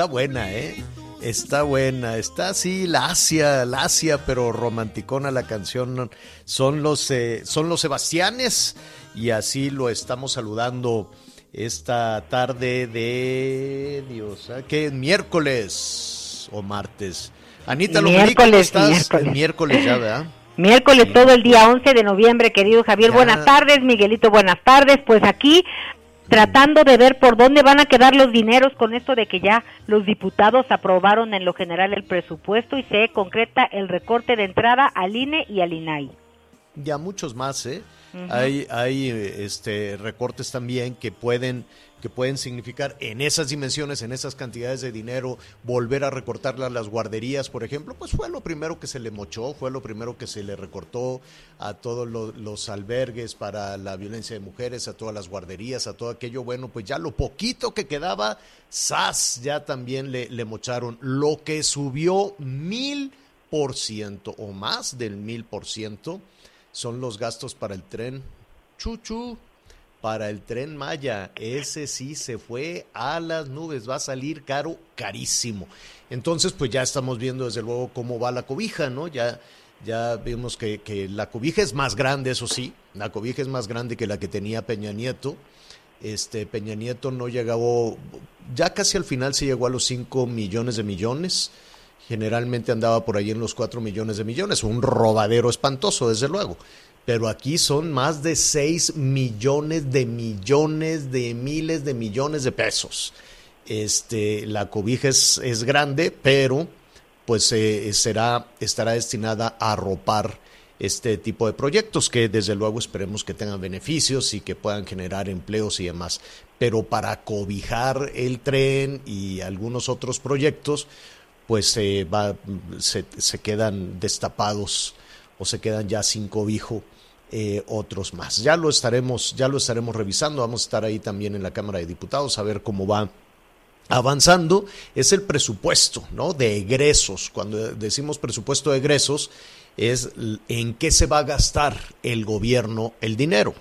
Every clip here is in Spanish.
Está buena, ¿eh? Está buena, está así lacia, lacia, pero romanticona la canción. Son los, eh, son los Sebastianes y así lo estamos saludando esta tarde de Dios, ¿eh? ¿qué? Miércoles o martes. Anita Lomelic, ¿cómo Miércoles, estás? miércoles. Ya, ¿verdad? Miércoles todo el día 11 de noviembre, querido Javier. Ya. Buenas tardes, Miguelito, buenas tardes. Pues aquí tratando de ver por dónde van a quedar los dineros con esto de que ya los diputados aprobaron en lo general el presupuesto y se concreta el recorte de entrada al INE y al INAI. Ya muchos más, ¿eh? Hay, hay este, recortes también que pueden, que pueden significar en esas dimensiones, en esas cantidades de dinero, volver a recortarle a las guarderías, por ejemplo, pues fue lo primero que se le mochó, fue lo primero que se le recortó a todos lo- los albergues para la violencia de mujeres, a todas las guarderías, a todo aquello. Bueno, pues ya lo poquito que quedaba, SAS ya también le, le mocharon. Lo que subió mil por ciento o más del mil por ciento son los gastos para el tren Chuchu, para el tren Maya. Ese sí se fue a las nubes, va a salir caro, carísimo. Entonces, pues ya estamos viendo desde luego cómo va la cobija, ¿no? Ya, ya vimos que, que la cobija es más grande, eso sí, la cobija es más grande que la que tenía Peña Nieto. Este Peña Nieto no llegó, ya casi al final se llegó a los 5 millones de millones. Generalmente andaba por ahí en los 4 millones de millones, un robadero espantoso, desde luego. Pero aquí son más de 6 millones de millones de miles de millones de pesos. Este, la cobija es, es grande, pero pues eh, será, estará destinada a arropar este tipo de proyectos que desde luego esperemos que tengan beneficios y que puedan generar empleos y demás. Pero para cobijar el tren y algunos otros proyectos, pues eh, va, se, se quedan destapados o se quedan ya sin cobijo eh, otros más. Ya lo estaremos, ya lo estaremos revisando. Vamos a estar ahí también en la Cámara de Diputados a ver cómo va avanzando es el presupuesto, ¿no? De egresos. Cuando decimos presupuesto de egresos es en qué se va a gastar el gobierno el dinero.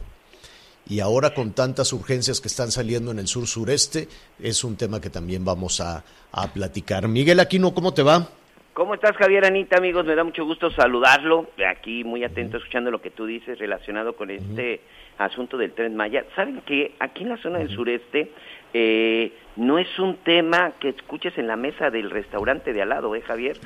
Y ahora con tantas urgencias que están saliendo en el sur sureste, es un tema que también vamos a, a platicar. Miguel Aquino, ¿cómo te va? ¿Cómo estás, Javier Anita, amigos? Me da mucho gusto saludarlo. Aquí muy atento escuchando lo que tú dices relacionado con este asunto del Tren Maya. ¿Saben que aquí en la zona del sureste eh, no es un tema que escuches en la mesa del restaurante de al lado, ¿eh, Javier?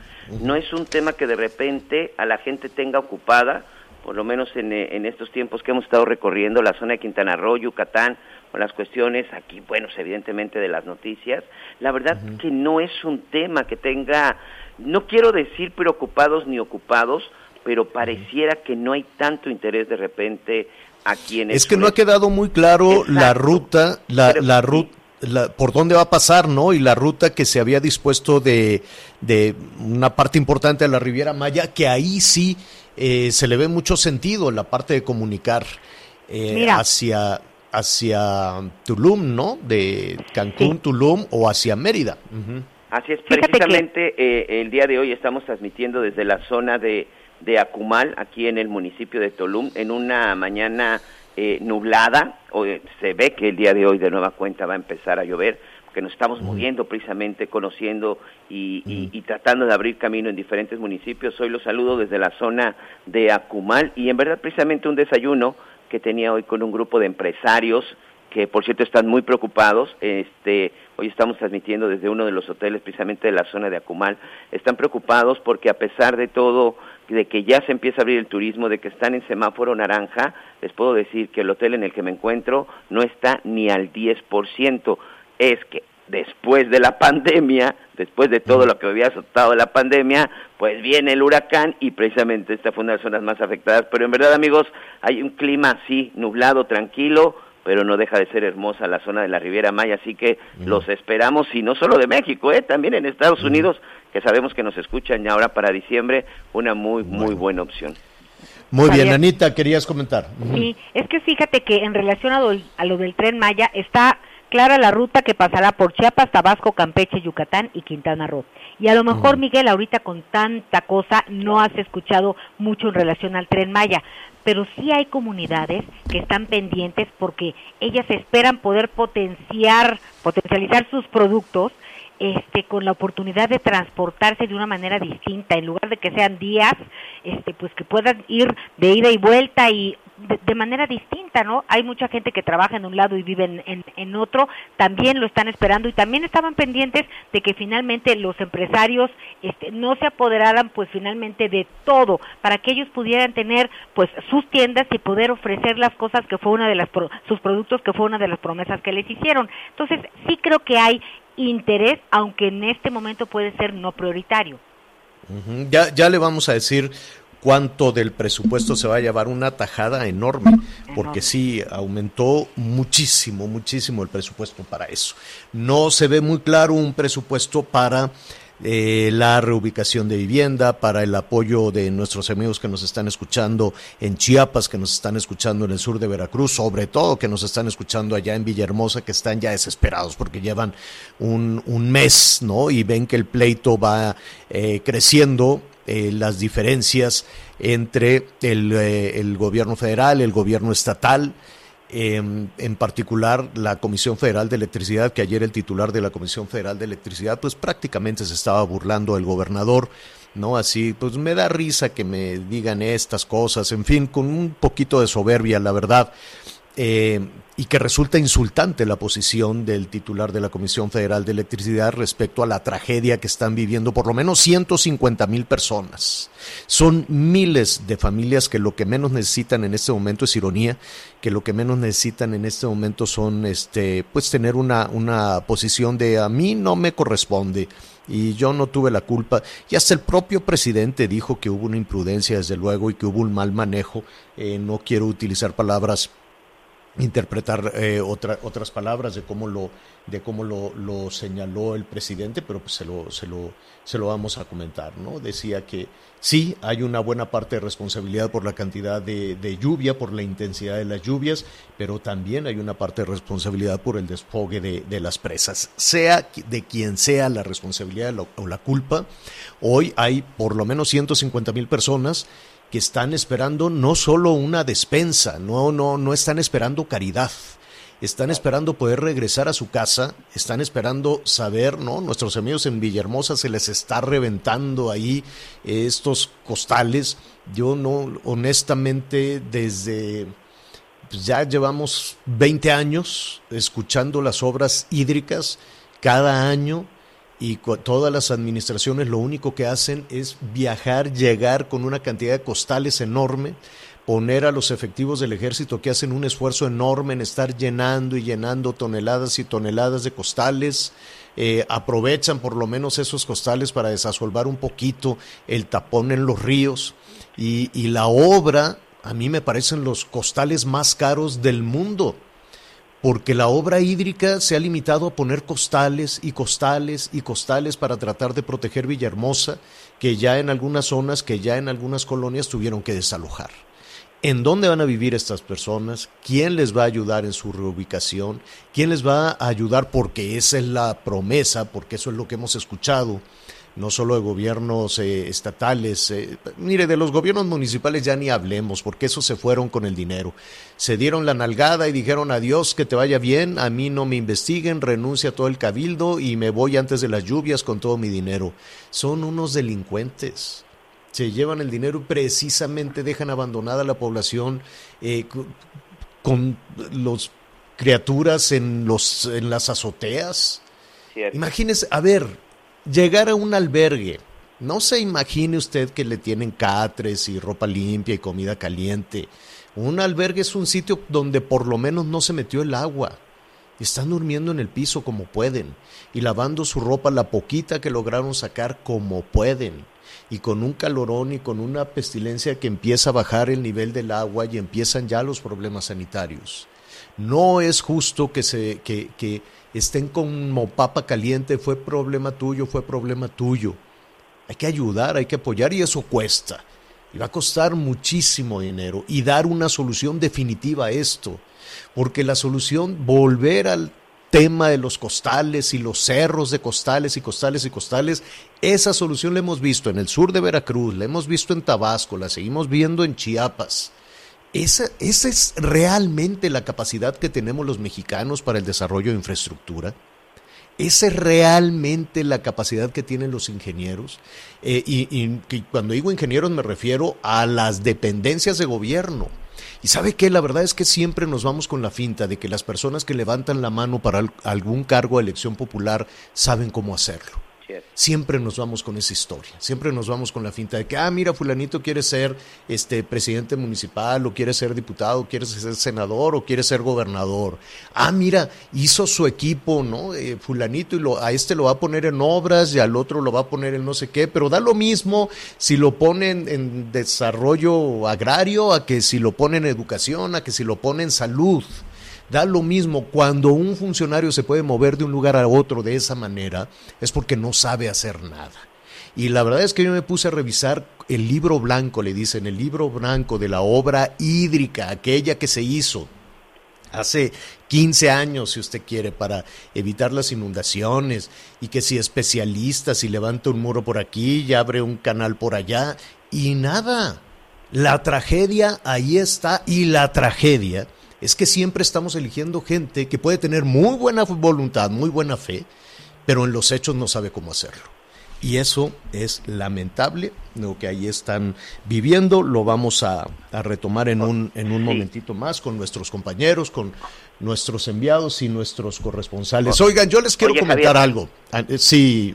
No es un tema que de repente a la gente tenga ocupada, por lo menos en, eh, en estos tiempos que hemos estado recorriendo la zona de Quintana Roo, Yucatán, con las cuestiones aquí, bueno, evidentemente de las noticias. La verdad que no es un tema que tenga, no quiero decir preocupados ni ocupados, pero pareciera que no hay tanto interés de repente aquí en el Es que no ha quedado muy claro la ruta, la, Pero la ruta, por dónde va a pasar, ¿no? Y la ruta que se había dispuesto de, de una parte importante de la Riviera Maya, que ahí sí eh, se le ve mucho sentido la parte de comunicar eh, Mira. hacia hacia Tulum, ¿no? De Cancún, Sí. Tulum o hacia Mérida. Ujú. Así es, Fíjate precisamente eh, el día de hoy estamos transmitiendo desde la zona de, de Acumal, aquí en el municipio de Tolum, en una mañana eh, nublada. Eh, se ve que el día de hoy de nueva cuenta va a empezar a llover que nos estamos moviendo precisamente, conociendo y, y- y tratando de abrir camino en diferentes municipios. Hoy los saludo desde la zona de Acumal y en verdad precisamente un desayuno que tenía hoy con un grupo de empresarios que por cierto están muy preocupados. Este, hoy estamos transmitiendo desde uno de los hoteles precisamente de la zona de Acumal. Están preocupados porque a pesar de todo, de que ya se empieza a abrir el turismo, de que están en semáforo naranja, les puedo decir que el hotel en el que me encuentro no está ni al 10%. Es que después de la pandemia, después de todo lo que había azotado la pandemia, pues viene el huracán y precisamente esta fue una de las zonas más afectadas. Pero en verdad, amigos, hay un clima así, nublado, tranquilo, pero no deja de ser hermosa la zona de la Riviera Maya, así que los esperamos, y no solo de México, ¿eh? también en Estados Unidos, que sabemos que nos escuchan ya ahora para diciembre, una muy, muy buena opción. Muy bien. Anita, querías comentar. Sí, es que fíjate que en relación a lo, a lo del tren Maya está clara la ruta que pasará por Chiapas, Tabasco, Campeche, Yucatán y Quintana Roo. Y a lo mejor, Miguel, ahorita con tanta cosa no has escuchado mucho en relación al tren Maya, pero sí hay comunidades que están pendientes porque ellas esperan poder potenciar, potencializar sus productos este con la oportunidad de transportarse de una manera distinta. En lugar de que sean días este pues que puedan ir de ida y vuelta y de, manera distinta no hay mucha gente que trabaja en un lado y vive en, en, otro también lo están esperando y también estaban pendientes de que finalmente los empresarios este no se apoderaran pues finalmente de todo para que ellos pudieran tener pues sus tiendas y poder ofrecer las cosas que fue una de las pro- sus productos que fue una de las promesas que les hicieron entonces sí creo que hay interés, aunque en este momento puede ser no prioritario. Ya, ya le vamos a decir cuánto del presupuesto se va a llevar una tajada enorme, porque sí, aumentó muchísimo, muchísimo el presupuesto para eso. No se ve muy claro un presupuesto para eh, la reubicación de vivienda, para el apoyo de nuestros amigos que nos están escuchando en Chiapas, que nos están escuchando en el sur de Veracruz, sobre todo que nos están escuchando allá en Villahermosa, que están ya desesperados porque llevan un, un mes, ¿no? Y ven que el pleito va eh, creciendo, eh, las diferencias entre el, eh, el gobierno federal, el gobierno estatal, eh, en particular la Comisión Federal de Electricidad, que ayer el titular de la Comisión Federal de Electricidad, pues prácticamente se estaba burlando del gobernador, ¿no? Así, pues me da risa que me digan estas cosas, en fin, con un poquito de soberbia, la verdad. Eh, y que resulta insultante la posición del titular de la Comisión Federal de Electricidad respecto a la tragedia que están viviendo por lo menos 150 mil personas. Son miles de familias que lo que menos necesitan en este momento es ironía, que lo que menos necesitan en este momento son este pues tener una, una posición de a mí no me corresponde y yo no tuve la culpa. Y hasta el propio presidente dijo que hubo una imprudencia, desde luego, y que hubo un mal manejo. Eh, no quiero utilizar palabras interpretar eh, otra, otras palabras de cómo lo de cómo lo, lo señaló el presidente, pero pues se lo, se lo se lo vamos a comentar, ¿no? Decía que sí hay una buena parte de responsabilidad por la cantidad de, de lluvia, por la intensidad de las lluvias, pero también hay una parte de responsabilidad por el desfogue de, de las presas. Sea de quien sea la responsabilidad o la culpa, hoy hay por lo menos 150 mil personas que están esperando no solo una despensa, no, no, no están esperando caridad, están esperando poder regresar a su casa, están esperando saber, ¿no? Nuestros amigos en Villahermosa se les está reventando ahí eh, estos costales. Yo no, honestamente, desde pues ya llevamos 20 años escuchando las obras hídricas cada año y todas las administraciones lo único que hacen es viajar, llegar con una cantidad de costales enorme, poner a los efectivos del ejército que hacen un esfuerzo enorme en estar llenando y llenando toneladas y toneladas de costales, eh, aprovechan por lo menos esos costales para desasolvar un poquito el tapón en los ríos y, y la obra, a mí me parecen los costales más caros del mundo porque la obra hídrica se ha limitado a poner costales y costales y costales para tratar de proteger Villahermosa, que ya en algunas zonas, que ya en algunas colonias tuvieron que desalojar. en dónde van a vivir estas personas, quién les va a ayudar en su reubicación, quién les va a ayudar porque esa es la promesa, porque eso es lo que hemos escuchado, no solo de gobiernos eh, estatales, eh, mire, de los gobiernos municipales ya ni hablemos, porque esos se fueron con el dinero. Se dieron la nalgada y dijeron adiós, que te vaya bien, a mí no me investiguen, renuncia a todo el cabildo y me voy antes de las lluvias con todo mi dinero. Son unos delincuentes se llevan el dinero y precisamente dejan abandonada la población eh, con los criaturas en los en las azoteas. Imagínese, a ver, llegar a un albergue. No se imagine usted que le tienen catres y ropa limpia y comida caliente. Un albergue es un sitio donde por lo menos no se metió el agua. Están durmiendo en el piso como pueden y lavando su ropa la poquita que lograron sacar como pueden y con un calorón y con una pestilencia que empieza a bajar el nivel del agua y empiezan ya los problemas sanitarios. No es justo que, se, que, estén como papa caliente, fue problema tuyo, fue problema tuyo. Hay que ayudar, hay que apoyar y eso cuesta. Y va a costar muchísimo dinero y dar una solución definitiva a esto. Porque la solución, volver al tema de los costales y los cerros de costales y costales y costales, esa solución la hemos visto en el sur de Veracruz, la hemos visto en Tabasco, la seguimos viendo en Chiapas. Esa, esa es realmente la capacidad que tenemos los mexicanos para el desarrollo de infraestructura. Esa es realmente la capacidad que tienen los ingenieros. Eh, y, cuando digo ingenieros me refiero a las dependencias de gobierno y sabe que la verdad es que siempre nos vamos con la finta de que las personas que levantan la mano para algún cargo de elección popular saben cómo hacerlo. Siempre nos vamos con esa historia, siempre nos vamos con la finta de que, ah, mira, fulanito quiere ser este presidente municipal, o quiere ser diputado, o quiere ser senador, o quiere ser gobernador. Ah, mira, hizo su equipo, ¿no? Eh, fulanito, y lo, a este lo va a poner en obras, y al otro lo va a poner en no sé qué, pero da lo mismo si lo ponen en desarrollo agrario, a que si lo pone en educación, a que si lo pone en salud. Da lo mismo cuando un funcionario se puede mover de un lugar a otro de esa manera, es porque no sabe hacer nada. Y la verdad es que yo me puse a revisar el libro blanco, le dicen, el libro blanco de la obra hídrica, aquella que se hizo hace 15 años, si usted quiere, para evitar las inundaciones, y que si especialista, si levanta un muro por aquí y abre un canal por allá, y nada. La tragedia ahí está, y la tragedia es que siempre estamos eligiendo gente que puede tener muy buena voluntad, muy buena fe, pero en los hechos no sabe cómo hacerlo. Y eso es lamentable, lo que ahí están viviendo. Lo vamos a, retomar en un, en un momentito más con nuestros compañeros, con nuestros enviados y nuestros corresponsales. Oigan, yo les quiero comentar algo. Ah, eh, sí,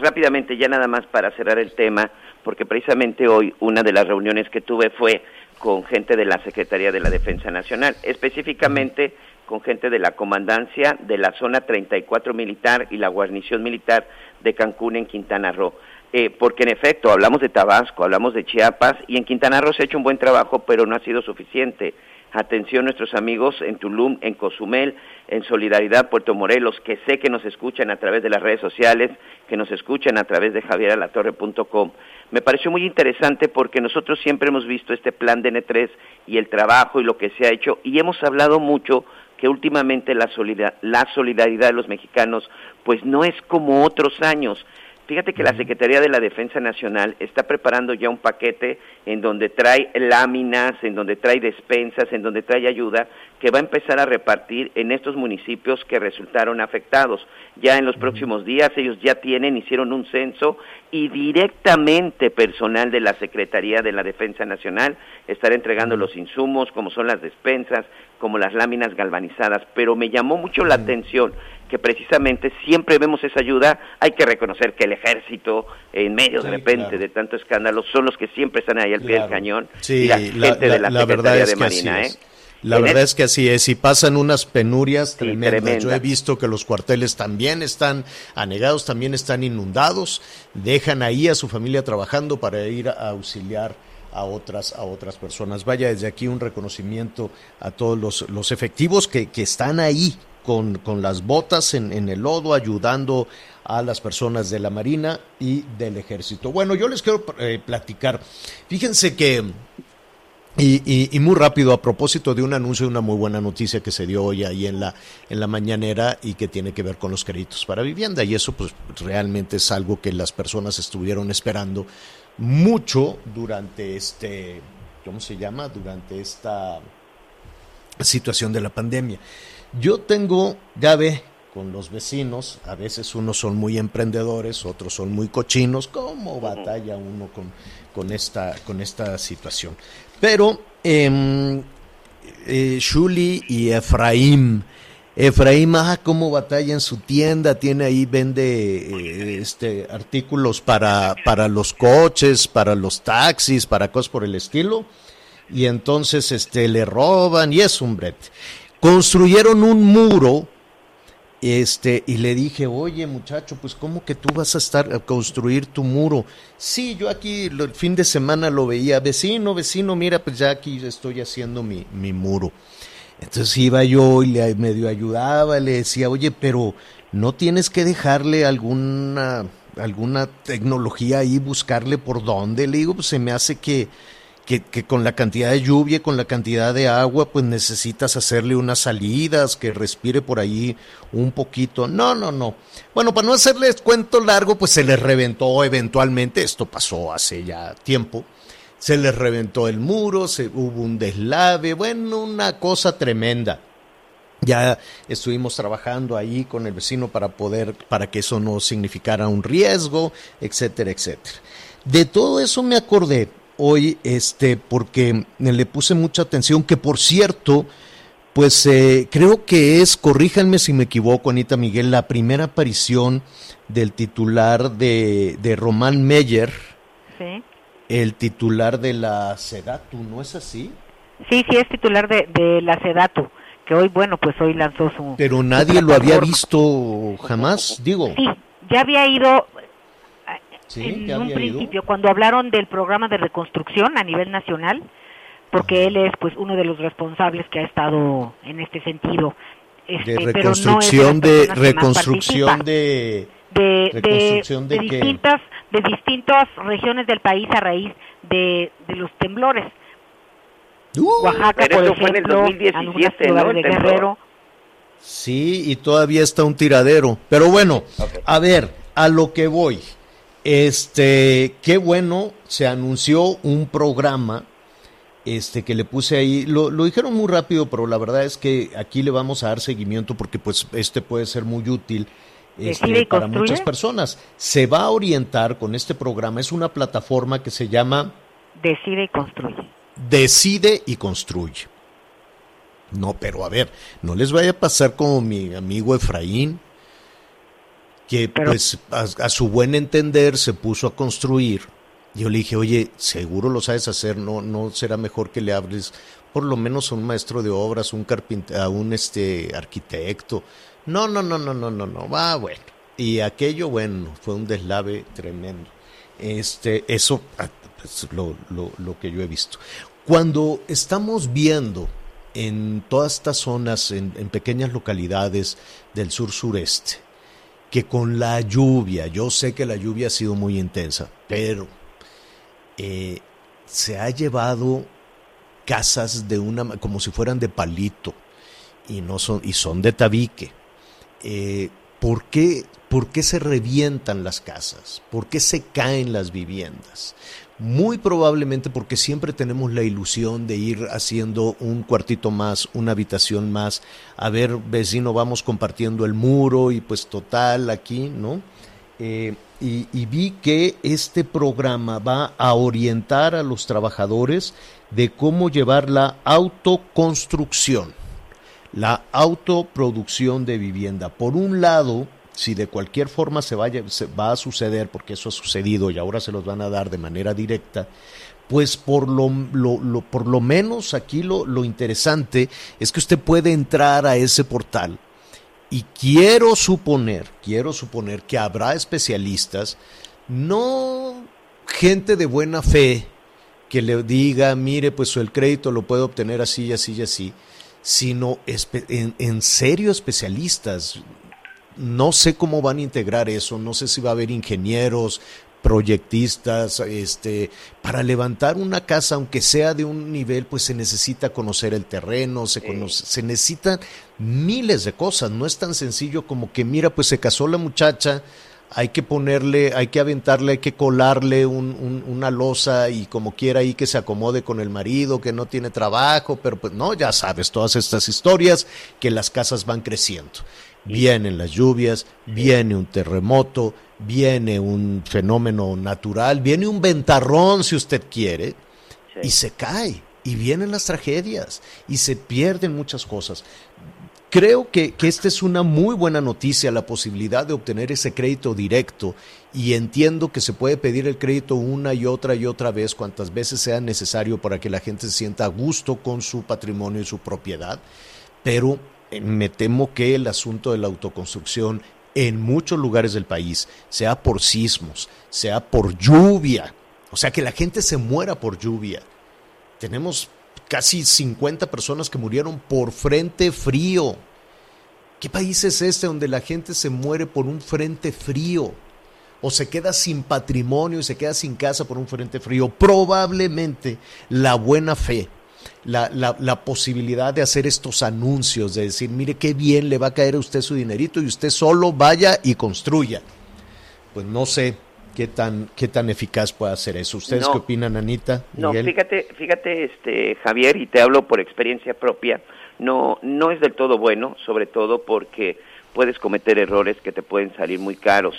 rápidamente, ya nada más para cerrar el tema, porque precisamente hoy una de las reuniones que tuve fue con gente de la Secretaría de la Defensa Nacional, específicamente con gente de la Comandancia de la Zona 34 Militar y la Guarnición Militar de Cancún en Quintana Roo. Eh, porque en efecto hablamos de Tabasco, hablamos de Chiapas y en Quintana Roo se ha hecho un buen trabajo, pero no ha sido suficiente. Atención nuestros amigos en Tulum, en Cozumel, en Solidaridad Puerto Morelos, que sé que nos escuchan a través de las redes sociales, que nos escuchan a través de javieralatorre.com. Me pareció muy interesante porque nosotros siempre hemos visto este plan de N3 y el trabajo y lo que se ha hecho y hemos hablado mucho que últimamente la, la solidaridad de los mexicanos pues no es como otros años. Fíjate que la Secretaría de la Defensa Nacional está preparando ya un paquete en donde trae láminas, en donde trae despensas, en donde trae ayuda que va a empezar a repartir en estos municipios que resultaron afectados. Ya en los próximos días ellos ya tienen, hicieron un censo y directamente personal de la Secretaría de la Defensa Nacional estará entregando los insumos como son las despensas, como las láminas galvanizadas, pero me llamó mucho la atención que precisamente siempre vemos esa ayuda, hay que reconocer que el ejército, en medio de repente de tanto escándalo, son los que siempre están ahí al pie del cañón. Sí, la, gente de la, Secretaría de Marina, ¿eh? La verdad es que así es, y pasan unas penurias tremendas. Yo he visto que los cuarteles también están anegados, también están inundados, dejan ahí a su familia trabajando para ir a auxiliar a otras, a otras personas. Vaya desde aquí un reconocimiento a todos los, los efectivos que, que están ahí con, con las botas en, en, el lodo, ayudando a las personas de la Marina y del Ejército. Bueno, yo les quiero eh, platicar. Fíjense que Y, y, muy rápido, a propósito de un anuncio, una muy buena noticia que se dio hoy ahí en la, en la mañanera y que tiene que ver con los créditos para vivienda. Y eso pues realmente es algo que las personas estuvieron esperando mucho durante este, ¿cómo se llama? Durante esta situación de la pandemia. Yo tengo, ya ve, con los vecinos, a veces unos son muy emprendedores, otros son muy cochinos, ¿cómo batalla uno con, con, esta, con esta situación? Pero eh, eh, Shuli y Efraín, Efraín, ah, cómo batalla en su tienda, tiene ahí, vende eh, este, artículos para, para los coches, para los taxis, para cosas por el estilo, y entonces este, le roban y es un brete. Construyeron un muro este, y le dije, oye muchacho, pues ¿cómo que tú vas a estar a construir tu muro? Sí, yo aquí el fin de semana lo veía, vecino, vecino, mira, pues ya aquí estoy haciendo mi, mi muro. Entonces iba yo y le medio ayudaba, le decía, oye, pero no tienes que dejarle alguna, alguna tecnología ahí, buscarle por dónde. Le digo, pues se me hace que, que, con la cantidad de lluvia, con la cantidad de agua, pues necesitas hacerle unas salidas, que respire por ahí un poquito. No, no, no. Bueno, para no hacerles cuento largo, pues se les reventó eventualmente, esto pasó hace ya tiempo, se les reventó el muro, se, hubo un deslave, bueno, una cosa tremenda. Ya estuvimos trabajando ahí con el vecino para poder, para que eso no significara un riesgo, etcétera, etcétera. De todo eso me acordé hoy, este, porque le puse mucha atención, que por cierto, pues eh, creo que es, corríjanme si me equivoco, Anita Miguel, la primera aparición del titular de, de Román Meyer, Sí. el titular de la Sedatu, ¿no es así? Sí, sí, es titular de, de la Sedatu, que hoy, bueno, pues hoy lanzó su... Pero su nadie lo había visto jamás, digo. Sí, ya había ido Sí, en ya un había ido. principio cuando hablaron del programa de reconstrucción a nivel nacional, porque él es pues uno de los responsables que ha estado en este sentido. Este, De pero no es de reconstrucción de reconstrucción de de, reconstrucción de, distintas de distintas regiones del país a raíz de, de los temblores. Uh, Oaxaca, por eso fue en el ejemplo, 2017, algunas ¿no? de. Guerrero. Sí, y todavía está un tiradero. Pero bueno, a ver, a lo que voy. Este, qué bueno, se anunció un programa este que le puse ahí, lo, lo dijeron muy rápido, pero la verdad es que aquí le vamos a dar seguimiento porque pues este puede ser muy útil este, para construye. muchas personas. Se va a orientar con este programa, es una plataforma que se llama Decide y construye. decide y construye. No, pero a ver, no les vaya a pasar como mi amigo Efraín, que Pero- pues a, a su buen entender se puso a construir. Yo le dije, oye, seguro lo sabes hacer, no, no será mejor que le hables por lo menos a un maestro de obras, un carpintero, a un este arquitecto. No, no, no, no, no, no, no, va bueno. Y aquello, bueno, fue un deslave tremendo. Este, eso, ah, pues, lo, lo, lo que yo he visto. Cuando estamos viendo en todas estas zonas, en, en pequeñas localidades del sur sureste, que con la lluvia, yo sé que la lluvia ha sido muy intensa, pero eh, se ha llevado casas de una como si fueran de palito y no son y son de tabique. Eh, ¿por, qué, ¿Por qué se revientan las casas? ¿Por qué se caen las viviendas? Muy probablemente porque siempre tenemos la ilusión de ir haciendo un cuartito más, una habitación más. A ver, vecino, vamos compartiendo el muro y pues total aquí, ¿no? Eh, y, y vi que este programa va a orientar a los trabajadores de cómo llevar la autoconstrucción, la autoproducción de vivienda. Por un lado, si de cualquier forma se, vaya, se va a suceder, porque eso ha sucedido y ahora se los van a dar de manera directa, pues por lo, lo- por lo menos aquí lo, lo interesante es que usted puede entrar a ese portal y quiero suponer, quiero suponer que habrá especialistas, no gente de buena fe que le diga, mire, pues el crédito lo puede obtener así y así y así, sino en, en serio especialistas. No sé cómo van a integrar eso, no sé si va a haber ingenieros, proyectistas, este, para levantar una casa, aunque sea de un nivel, pues se necesita conocer el terreno, se, conoce, se necesitan miles de cosas, no es tan sencillo como que, mira, pues se casó la muchacha, hay que ponerle, hay que aventarle, hay que colarle un- un- una losa y como quiera ahí que se acomode con el marido, que no tiene trabajo, pero pues no, ya sabes, todas estas historias que las casas van creciendo. Vienen las lluvias, viene un terremoto, viene un fenómeno natural, viene un ventarrón si usted quiere, y se cae, y vienen las tragedias, y se pierden muchas cosas. Creo que, que esta es una muy buena noticia, la posibilidad de obtener ese crédito directo y entiendo que se puede pedir el crédito una y otra y otra vez cuantas veces sea necesario para que la gente se sienta a gusto con su patrimonio y su propiedad, pero me temo que el asunto de la autoconstrucción en muchos lugares del país, sea por sismos, sea por lluvia, o sea que la gente se muera por lluvia. Tenemos casi 50 personas que murieron por frente frío. ¿Qué país es este donde la gente se muere por un frente frío? O se queda sin patrimonio y se queda sin casa por un frente frío. Probablemente la buena fe, la, la, la posibilidad de hacer estos anuncios, de decir, mire qué bien le va a caer a usted su dinerito y usted solo vaya y construya. Pues no sé qué tan, qué tan eficaz puede hacer eso. ¿Ustedes No. qué opinan, Anita? No, fíjate, fíjate, este Javier, y te hablo por experiencia propia. No, no es del todo bueno, sobre todo porque puedes cometer errores que te pueden salir muy caros.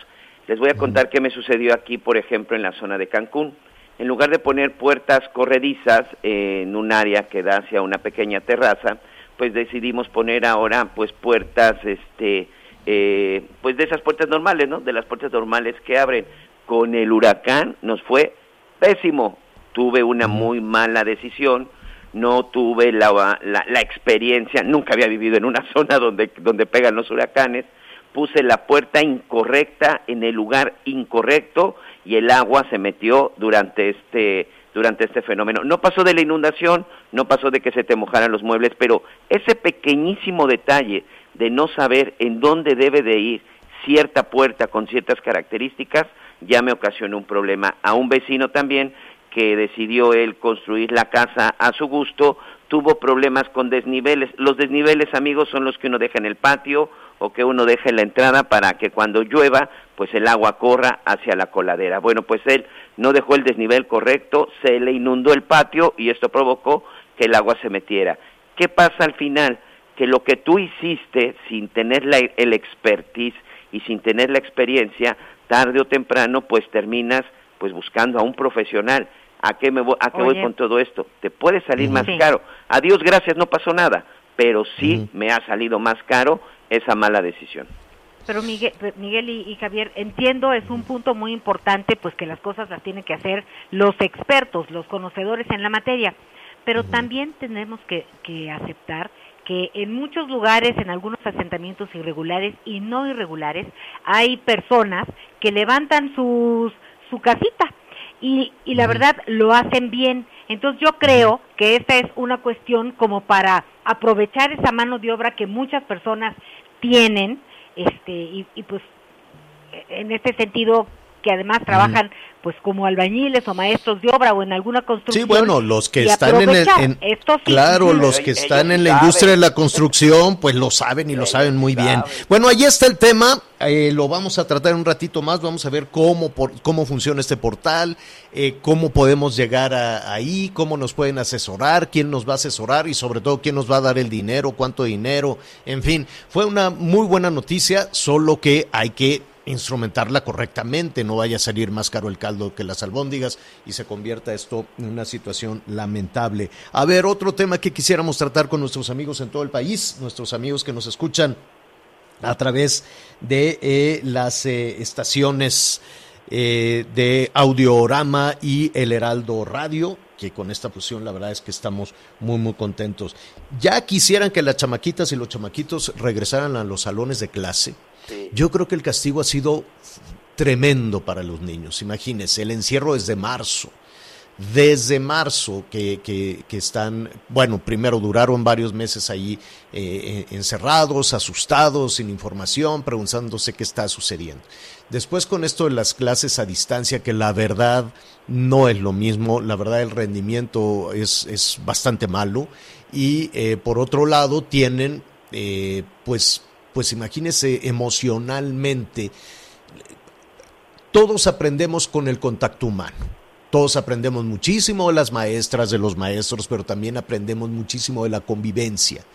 Les voy a contar qué me sucedió aquí, por ejemplo, en la zona de Cancún. En lugar de poner puertas corredizas en un área que da hacia una pequeña terraza, pues decidimos poner ahora pues puertas, este, eh, pues de esas puertas normales, ¿no? De las puertas normales que abren. Con el huracán nos fue pésimo. Tuve una muy mala decisión, no tuve la, la, la experiencia, nunca había vivido en una zona donde, donde pegan los huracanes, puse la puerta incorrecta en el lugar incorrecto y el agua se metió durante este durante este fenómeno. No pasó de la inundación, no pasó de que se te mojaran los muebles, pero ese pequeñísimo detalle de no saber en dónde debe de ir cierta puerta con ciertas características ya me ocasionó un problema. A un vecino también que decidió él construir la casa a su gusto, tuvo problemas con desniveles. Los desniveles, amigos, son los que uno deja en el patio o que uno deja en la entrada para que cuando llueva, pues el agua corra hacia la coladera. Bueno, pues él no dejó el desnivel correcto, se le inundó el patio y esto provocó que el agua se metiera. ¿Qué pasa al final? Que lo que tú hiciste sin tener la, el expertise y sin tener la experiencia, tarde o temprano, pues terminas pues buscando a un profesional. ¿A qué, me voy, a qué voy con todo esto? Te puede salir más Sí. caro. A Dios gracias, no pasó nada, pero sí me ha salido más caro esa mala decisión. Pero Miguel, Miguel y, y Javier, entiendo, es un punto muy importante, pues que las cosas las tienen que hacer los expertos, los conocedores en la materia. Pero también tenemos que, que aceptar que en muchos lugares, en algunos asentamientos irregulares y no irregulares, hay personas que levantan sus, su casita y, y la verdad lo hacen bien. Entonces yo creo que esta es una cuestión como para aprovechar esa mano de obra que muchas personas tienen, este, y, y pues en este sentido que además trabajan pues como albañiles o maestros de obra o en alguna Sí, construcción. bueno, los que están en, el, aprovechar. en- Esto sí. claro, los que están en la saben. industria de la construcción, pues lo saben y lo saben muy bien. Bueno, ahí está el tema, eh, lo vamos a tratar un ratito más, vamos a ver cómo por, cómo funciona este portal, eh, cómo podemos llegar a- ahí, cómo nos pueden asesorar, quién nos va a asesorar y sobre todo quién nos va a dar el dinero, cuánto dinero, en fin, fue una muy buena noticia, solo que hay que instrumentarla correctamente, no vaya a salir más caro el caldo que las albóndigas y se convierta esto en una situación lamentable. A ver, otro tema que quisiéramos tratar con nuestros amigos en todo el país, nuestros amigos que nos escuchan a través de eh, las eh, estaciones eh, de Audiorama y El Heraldo Radio, que con esta fusión la verdad es que estamos muy muy contentos. Ya quisieran que las chamaquitas y los chamaquitos regresaran a los salones de clase. Yo creo que el castigo ha sido tremendo para los niños. Imagínense, el encierro desde marzo. desde marzo que, que, están, bueno, primero duraron varios meses ahí eh, encerrados, asustados, sin información, preguntándose qué está sucediendo. Después con esto de las clases a distancia, que la verdad no es lo mismo, la verdad el rendimiento es, es bastante malo y eh, por otro lado tienen, eh, pues, pues imagínense emocionalmente, todos aprendemos con el contacto humano todos aprendemos muchísimo de las maestras, de los maestros, pero también aprendemos muchísimo de la convivencia.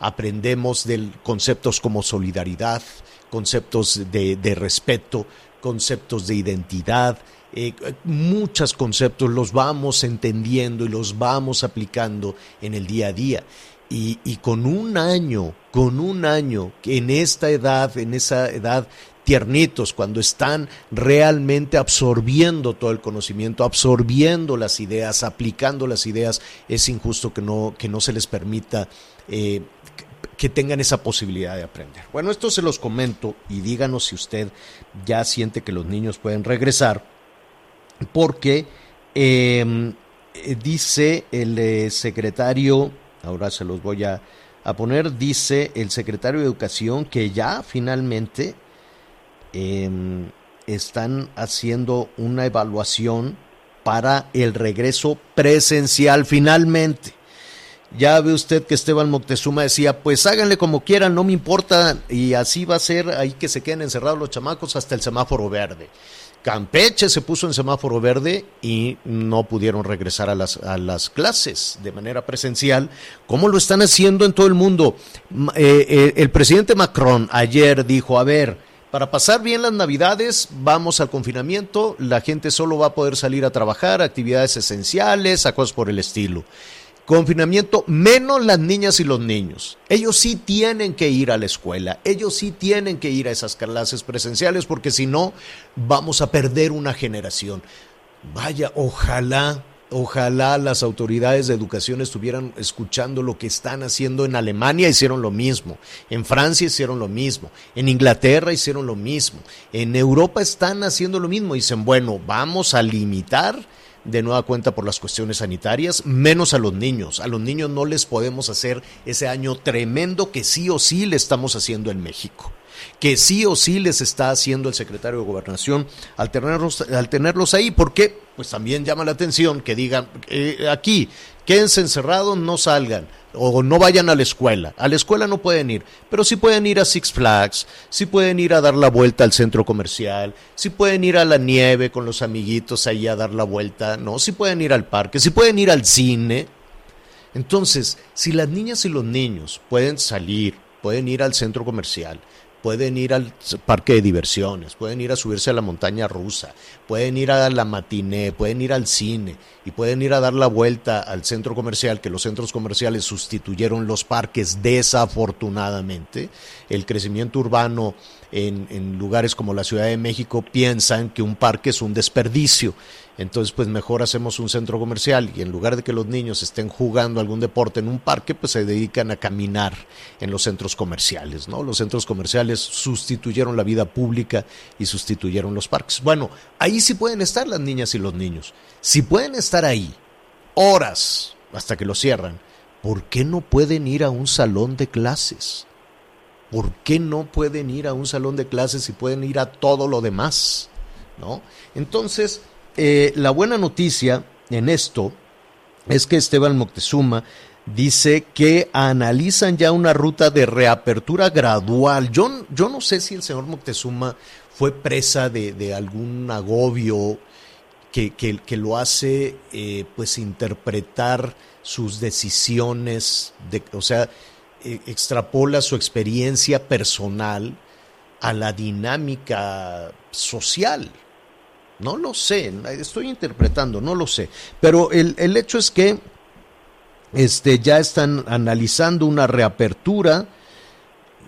Aprendemos de conceptos como solidaridad, conceptos de, de respeto, conceptos de identidad, eh, muchos conceptos los vamos entendiendo y los vamos aplicando en el día a día. Y, con un año, con un año, en esta edad, en esa edad tiernitos, cuando están realmente absorbiendo todo el conocimiento, absorbiendo las ideas, aplicando las ideas, es injusto que no, que no se les permita eh, que tengan esa posibilidad de aprender. Bueno, esto se los comento y díganos si usted ya siente que los niños pueden regresar, porque em, eh, dice el eh, secretario, ahora se los voy a, a poner, dice el secretario de Educación que ya finalmente Em, están haciendo una evaluación para el regreso presencial finalmente. Ya ve usted que Esteban Moctezuma decía, pues háganle como quieran, no me importa, y así va a ser ahí que se queden encerrados los chamacos hasta el semáforo verde. Campeche se puso en semáforo verde y no pudieron regresar a las, a las clases de manera presencial, como lo están haciendo en todo el mundo. Eh, eh, el presidente Macron ayer dijo, a ver, para pasar bien las navidades, vamos al confinamiento, la gente solo va a poder salir a trabajar, actividades esenciales, a cosas por el estilo. Confinamiento menos las niñas y los niños. Ellos sí tienen que ir a la escuela, ellos sí tienen que ir a esas clases presenciales porque si no, vamos a perder una generación. Vaya, ojalá Ojalá las autoridades de educación estuvieran escuchando lo que están haciendo en Alemania, hicieron lo mismo, en Francia hicieron lo mismo, en Inglaterra hicieron lo mismo, en Europa están haciendo lo mismo. Dicen, bueno, vamos a limitar de nueva cuenta por las cuestiones sanitarias, menos a los niños. A los niños no les podemos hacer ese año tremendo que sí o sí le estamos haciendo en México que sí o sí les está haciendo el secretario de Gobernación al tenerlos, al tenerlos ahí, porque pues también llama la atención que digan eh, aquí, quédense encerrados, no salgan o no vayan a la escuela. A la escuela no pueden ir, pero sí pueden ir a Six Flags, sí pueden ir a dar la vuelta al centro comercial, sí pueden ir a la nieve con los amiguitos ahí a dar la vuelta, no, sí pueden ir al parque, sí pueden ir al cine. Entonces, si las niñas y los niños pueden salir, pueden ir al centro comercial, pueden ir al parque de diversiones, pueden ir a subirse a la montaña rusa, pueden ir a la matiné, pueden ir al cine y pueden ir a dar la vuelta al centro comercial, que los centros comerciales sustituyeron los parques desafortunadamente. El crecimiento urbano en, lugares como la Ciudad de México piensan que un parque es un desperdicio entonces, pues mejor hacemos un centro comercial y en lugar de que los niños estén jugando algún deporte en un parque, pues se dedican a caminar en los centros comerciales, ¿no? Los centros comerciales sustituyeron la vida pública y sustituyeron los parques. Bueno, ahí sí pueden estar las niñas y los niños. Si pueden estar ahí horas hasta que lo cierran, ¿por qué no pueden ir a un salón de clases? ¿Por qué no pueden ir a un salón de clases y pueden ir a todo lo demás? ¿No? Entonces, eh, la buena noticia en esto es que Esteban Moctezuma dice que analizan ya una ruta de reapertura gradual. Yo, yo no sé si el señor Moctezuma fue presa de, algún agobio que, que, lo hace eh, pues interpretar sus decisiones, de, o sea, e, extrapola su experiencia personal a la dinámica social. No lo sé, estoy interpretando, no lo sé. Pero el, el hecho es que este, ya están analizando una reapertura,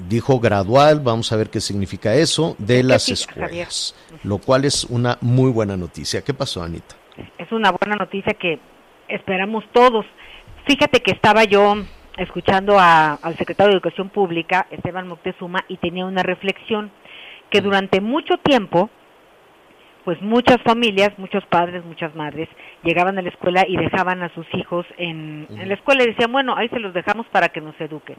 dijo gradual, vamos a ver qué significa eso, de las escuelas, lo cual es una muy buena noticia. ¿Qué pasó, Anita? Es una buena noticia que esperamos todos. Fíjate que estaba yo escuchando al secretario de Educación Pública, Esteban Moctezuma, y tenía una reflexión que durante mucho tiempo pues muchas familias, muchos padres, muchas madres llegaban a la escuela y dejaban a sus hijos en, en la escuela y decían, bueno, ahí se los dejamos para que nos eduquen.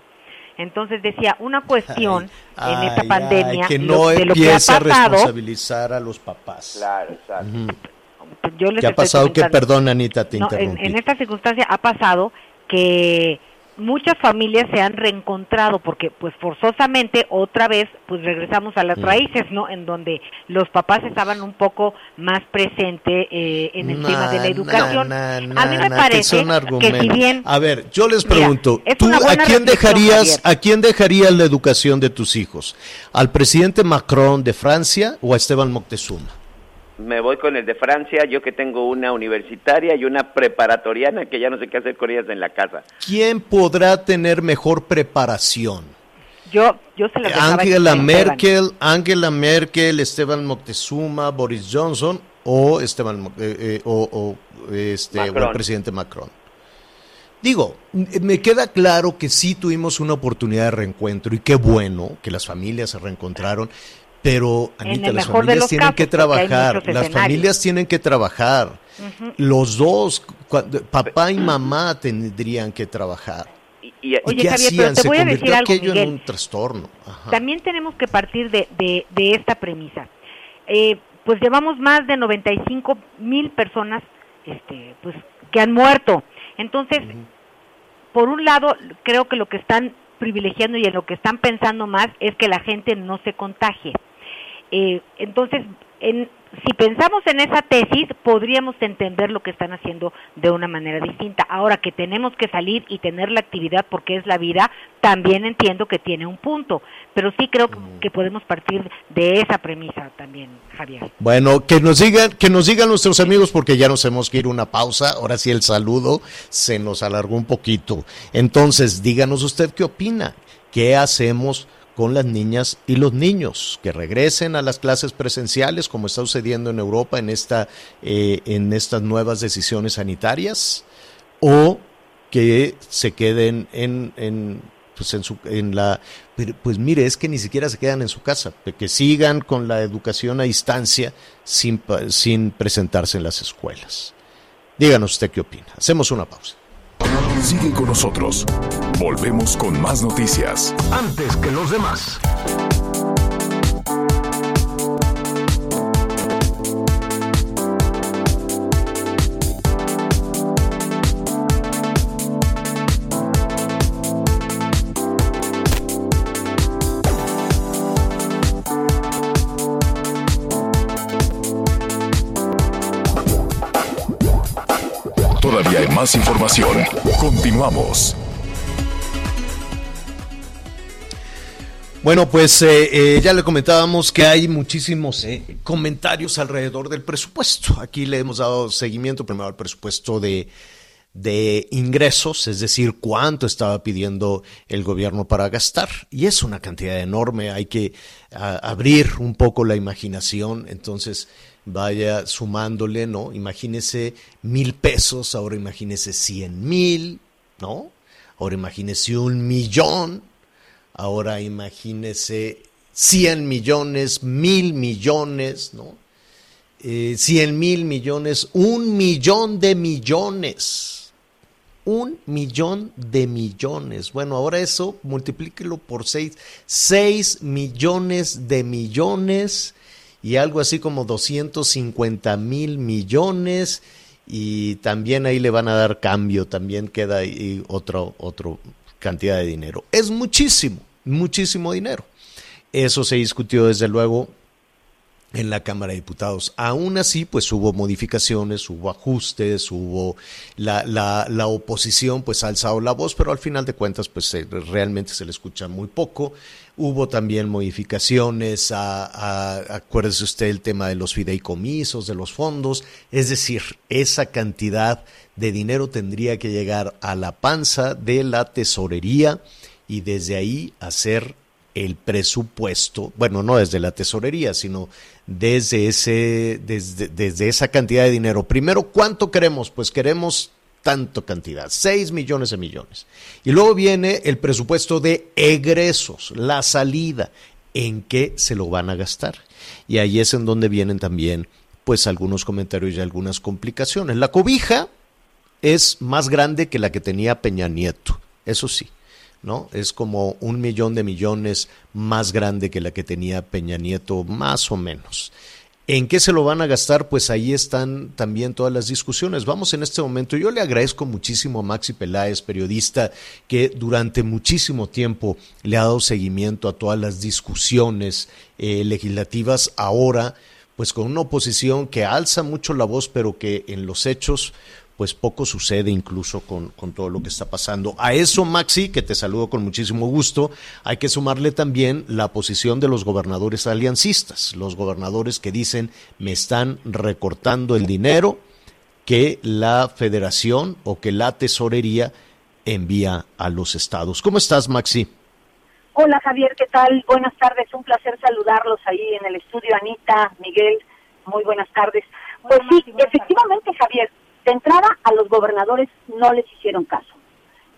Entonces decía, una cuestión Ay, en esta ay, pandemia que lo- no de lo que ha empiece a pasado, responsabilizar a los papás. Claro, exacto. yo les ¿Qué ha pasado? Que perdón, Anita, te No, en esta circunstancia ha pasado que muchas familias se han reencontrado porque pues forzosamente otra vez pues regresamos a las raíces no en donde los papás estaban un poco más presentes eh, en el tema de la educación. a mí me parece son que si bien A ver, yo les Mira, pregunto, es ¿tú a quién dejarías, a quién dejarías la educación de tus hijos? ¿Al presidente Macron de Francia o a Esteban Moctezuma? Me voy con el de Francia, yo que tengo una universitaria y una preparatoriana que ya no sé qué hacer con ellas en la casa. ¿Quién podrá tener mejor preparación? yo yo se Angela. Merkel, Angela Merkel, Esteban Moctezuma, Boris Johnson o Esteban eh, eh, o, o, este o el presidente Macron. Digo, me queda claro que sí tuvimos una oportunidad de reencuentro y qué bueno que las familias se reencontraron, pero Anita, las familias tienen casos, que trabajar, las familias tienen que trabajar. Los dos, cuando- papá y mamá tendrían que trabajar. Y, y- ¿Y Oye, qué Javier, hacían? pero te Se voy a decir algo, aquello Miguel. en un trastorno. Ajá. También tenemos que partir de, de, de esta premisa. Eh, pues llevamos más de 95 mil personas este, pues, que han muerto. Entonces, por un lado, creo que lo que están privilegiando y en lo que están pensando más es que la gente no se contagie. Eh, entonces, en, si pensamos en esa tesis, podríamos entender lo que están haciendo de una manera distinta. Ahora que tenemos que salir y tener la actividad porque es la vida, también entiendo que tiene un punto, pero sí creo que- que podemos partir de esa premisa también, Javier. Bueno, que nos digan, que nos digan nuestros amigos porque ya nos hemos que ir una pausa. Ahora sí el saludo se nos alargó un poquito. Entonces, díganos usted qué opina. ¿Qué hacemos con las niñas y los niños que regresen a las clases presenciales como está sucediendo en Europa en esta eh, en estas nuevas decisiones sanitarias o que se queden en, en pues en su en la pues mire es que ni siquiera se quedan en su casa que sigan con la educación a distancia sin sin presentarse en las escuelas. Díganos usted qué opina. Hacemos una pausa Sigue con nosotros. Volvemos con más noticias. Antes que los demás. Más información. Continuamos. Bueno, pues eh, eh, ya le comentábamos que hay muchísimos eh, comentarios alrededor del presupuesto. Aquí le hemos dado seguimiento primero al presupuesto de, de ingresos, es decir, cuánto estaba pidiendo el gobierno para gastar. Y es una cantidad enorme, hay que abrir un poco la imaginación, entonces vaya sumándole, ¿no? Imagínese mil pesos, ahora imagínese cien mil, ¿no? Ahora imagínese un millón. Ahora imagínese 100 millones, mil millones, ¿no? Eh, 100 mil millones, un millón de millones. Un millón de millones. Bueno, ahora eso multiplíquelo por seis. Seis millones de millones y algo así como 250 mil millones. Y también ahí le van a dar cambio, también queda ahí otro, otro cantidad de dinero. Es muchísimo, muchísimo dinero. Eso se discutió desde luego en la Cámara de Diputados. Aún así, pues hubo modificaciones, hubo ajustes, hubo la, la, la oposición, pues ha alzado la voz, pero al final de cuentas, pues eh, realmente se le escucha muy poco. Hubo también modificaciones, a, a- acuérdese usted el tema de los fideicomisos, de los fondos, es decir, esa cantidad de dinero tendría que llegar a la panza de la tesorería y desde ahí hacer el presupuesto, bueno, no desde la tesorería, sino desde ese, desde, desde esa cantidad de dinero. Primero, ¿cuánto queremos? Pues queremos tanto cantidad, 6 millones de millones. Y luego viene el presupuesto de egresos, la salida, en qué se lo van a gastar. Y ahí es en donde vienen también pues algunos comentarios y algunas complicaciones. La cobija es más grande que la que tenía Peña Nieto, eso sí. ¿No? Es como un millón de millones más grande que la que tenía Peña Nieto, más o menos. ¿En qué se lo van a gastar? Pues ahí están también todas las discusiones. Vamos en este momento. Yo le agradezco muchísimo a Maxi Peláez, periodista, que durante muchísimo tiempo le ha dado seguimiento a todas las discusiones eh, legislativas. Ahora, pues con una oposición que alza mucho la voz, pero que en los hechos pues poco sucede incluso con, con, todo lo que está pasando. A eso, Maxi, que te saludo con muchísimo gusto, hay que sumarle también la posición de los gobernadores aliancistas, los gobernadores que dicen me están recortando el dinero que la federación o que la tesorería envía a los estados. ¿Cómo estás, Maxi? Hola, Javier, ¿qué tal? Buenas tardes, un placer saludarlos ahí en el estudio, Anita, Miguel, muy buenas tardes. Pues sí, efectivamente, Javier, de entrada, a los gobernadores no les hicieron caso.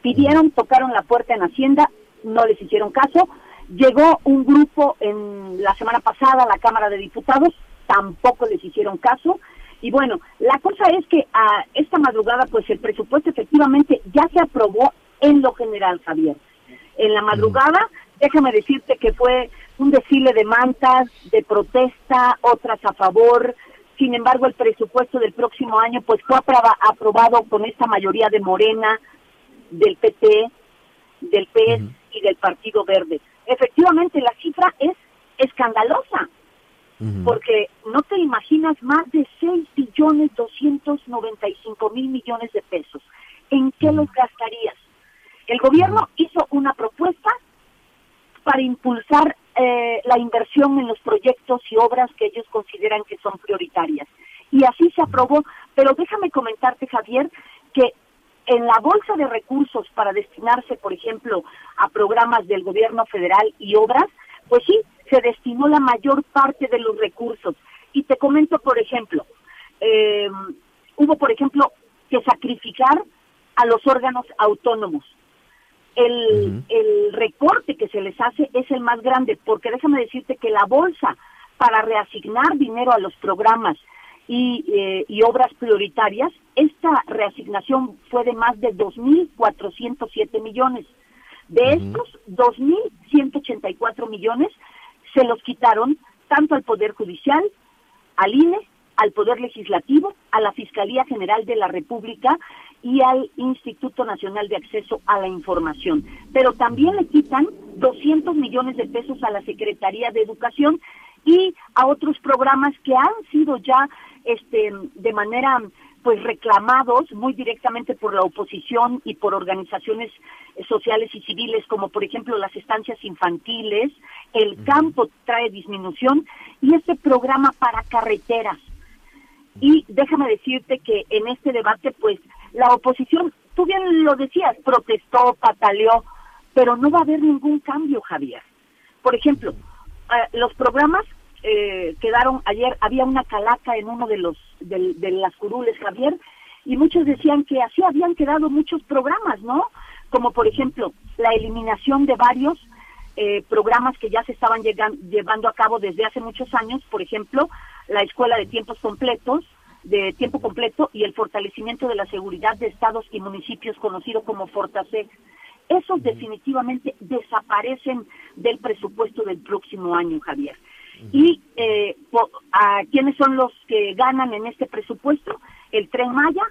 Pidieron, tocaron la puerta en Hacienda, no les hicieron caso. Llegó un grupo en la semana pasada a la Cámara de Diputados, tampoco les hicieron caso. Y bueno, la cosa es que a esta madrugada, pues el presupuesto efectivamente ya se aprobó en lo general, Javier. En la madrugada, déjame decirte que fue un desfile de mantas, de protesta, otras a favor, sin embargo, el presupuesto del próximo año pues fue aprobado con esta mayoría de Morena, del PT, del PS y del Partido Verde. Efectivamente, la cifra es escandalosa, porque no te imaginas más de 6 billones 295 mil millones de pesos. ¿En qué los gastarías? El gobierno hizo una propuesta para impulsar eh, la inversión en los proyectos y obras que ellos consideran que son prioritarias. Y así se aprobó, pero déjame comentarte, Javier, que en la bolsa de recursos para destinarse, por ejemplo, a programas del gobierno federal y obras, pues sí, se destinó la mayor parte de los recursos. Y te comento, por ejemplo, eh, hubo, por ejemplo, que sacrificar a los órganos autónomos el, el recorte que se les hace es el más grande, porque déjame decirte que la bolsa para reasignar dinero a los programas y, eh, y obras prioritarias, esta reasignación fue de más de 2.407 millones. De estos, 2.184 millones se los quitaron tanto al Poder Judicial, al INE, al Poder Legislativo, a la Fiscalía General de la República y al Instituto Nacional de Acceso a la Información. Pero también le quitan 200 millones de pesos a la Secretaría de Educación y a otros programas que han sido ya este de manera pues reclamados muy directamente por la oposición y por organizaciones sociales y civiles como por ejemplo las estancias infantiles, el campo trae disminución y este programa para carreteras. Y déjame decirte que en este debate pues la oposición, tú bien lo decías, protestó, pataleó, pero no va a haber ningún cambio, Javier. Por ejemplo, eh, los programas eh, quedaron ayer, había una calaca en uno de los de, de las curules, Javier, y muchos decían que así habían quedado muchos programas, ¿no? Como por ejemplo la eliminación de varios eh, programas que ya se estaban llevando a cabo desde hace muchos años, por ejemplo, la escuela de tiempos completos, de tiempo completo y el fortalecimiento de la seguridad de estados y municipios conocido como Fortasec. Esos definitivamente desaparecen del presupuesto del próximo año, Javier. ¿Y eh, a quiénes son los que ganan en este presupuesto? El Tren Maya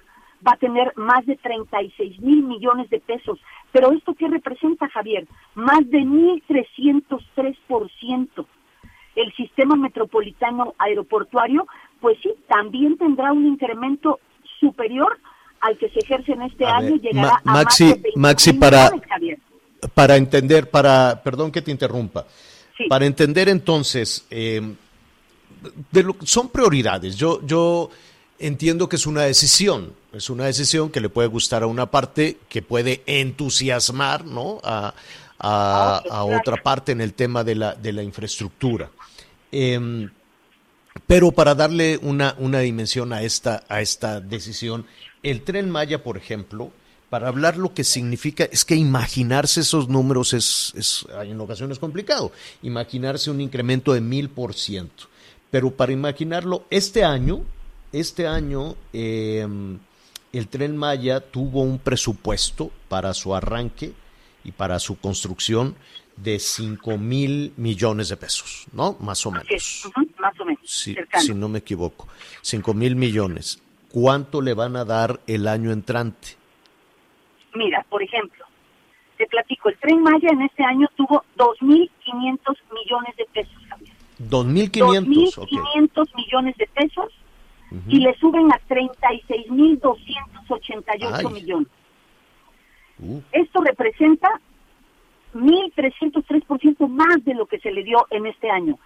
va a tener más de 36 mil millones de pesos. Pero ¿esto qué representa, Javier? Más de 1.303%. El sistema metropolitano aeroportuario pues sí, también tendrá un incremento superior al que se ejerce en este año, llegará a Maxi, más de Maxi, para, para entender, para, perdón que te interrumpa, para entender entonces, eh, de lo, son prioridades. Yo, yo entiendo que es una decisión, es una decisión que le puede gustar a una parte, que puede entusiasmar, ¿no? A, a, a otra parte en el tema de la, de la infraestructura. Eh, pero para darle una, una dimensión a esta, a esta decisión, el tren Maya, por ejemplo, para hablar lo que significa, es que imaginarse esos números es, es en ocasiones complicado. Imaginarse un incremento de mil por ciento. pero para imaginarlo, este año, este año, eh, el tren Maya tuvo un presupuesto para su arranque y para su construcción de 5 mil millones de pesos, ¿no? Más o menos. más o menos. Si, si no me equivoco. 5 mil millones. ¿Cuánto le van a dar el año entrante? Mira, por ejemplo, te platico, el Tren Maya en este año tuvo 2.500 millones de pesos, Javier. 2.500, 2.500 millones de pesos y le suben a 36.288 millones. Uh. Esto representa 1.303% más de lo que se le dio en este año.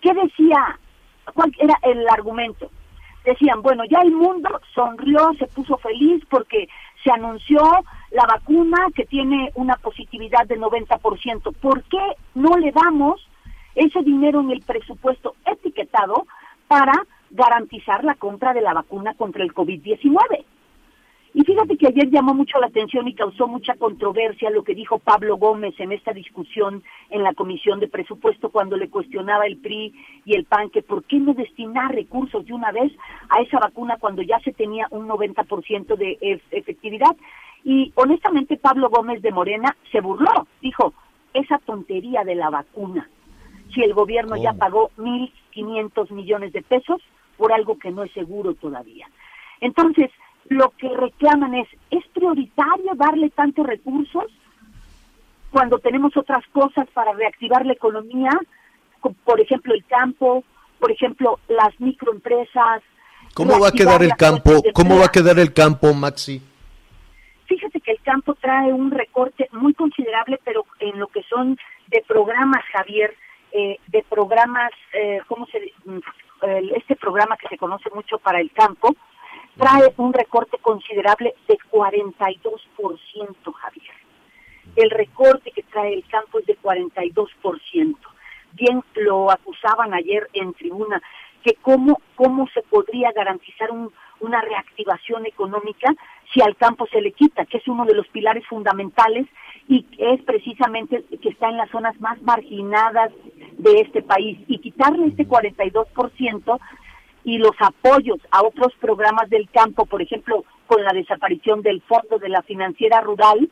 ¿Qué decía? ¿Cuál era el argumento? Decían, bueno, ya el mundo sonrió, se puso feliz porque se anunció la vacuna que tiene una positividad del 90%. ¿Por qué no le damos ese dinero en el presupuesto etiquetado para garantizar la compra de la vacuna contra el COVID-19? Y fíjate que ayer llamó mucho la atención y causó mucha controversia lo que dijo Pablo Gómez en esta discusión en la Comisión de Presupuesto cuando le cuestionaba el PRI y el PAN que por qué no destinar recursos de una vez a esa vacuna cuando ya se tenía un 90% de efectividad. Y honestamente Pablo Gómez de Morena se burló, dijo, esa tontería de la vacuna, si el gobierno ya pagó 1.500 millones de pesos por algo que no es seguro todavía. Entonces, lo que reclaman es, ¿es prioritario darle tantos recursos cuando tenemos otras cosas para reactivar la economía? Por ejemplo, el campo, por ejemplo, las microempresas. ¿Cómo va a quedar el campo? ¿Cómo va a quedar el campo, Maxi? Fíjate que el campo trae un recorte muy considerable, pero en lo que son de programas, Javier, eh, de programas, eh, ¿cómo se Este programa que se conoce mucho para el campo, trae un recorte considerable de 42%, Javier. El recorte que trae el campo es de 42%. Bien lo acusaban ayer en tribuna, que cómo, cómo se podría garantizar una reactivación económica si al campo se le quita, que es uno de los pilares fundamentales y es precisamente que está en las zonas más marginadas de este país. Y quitarle este 42% y los apoyos a otros programas del campo, por ejemplo, con la desaparición del fondo de la financiera rural,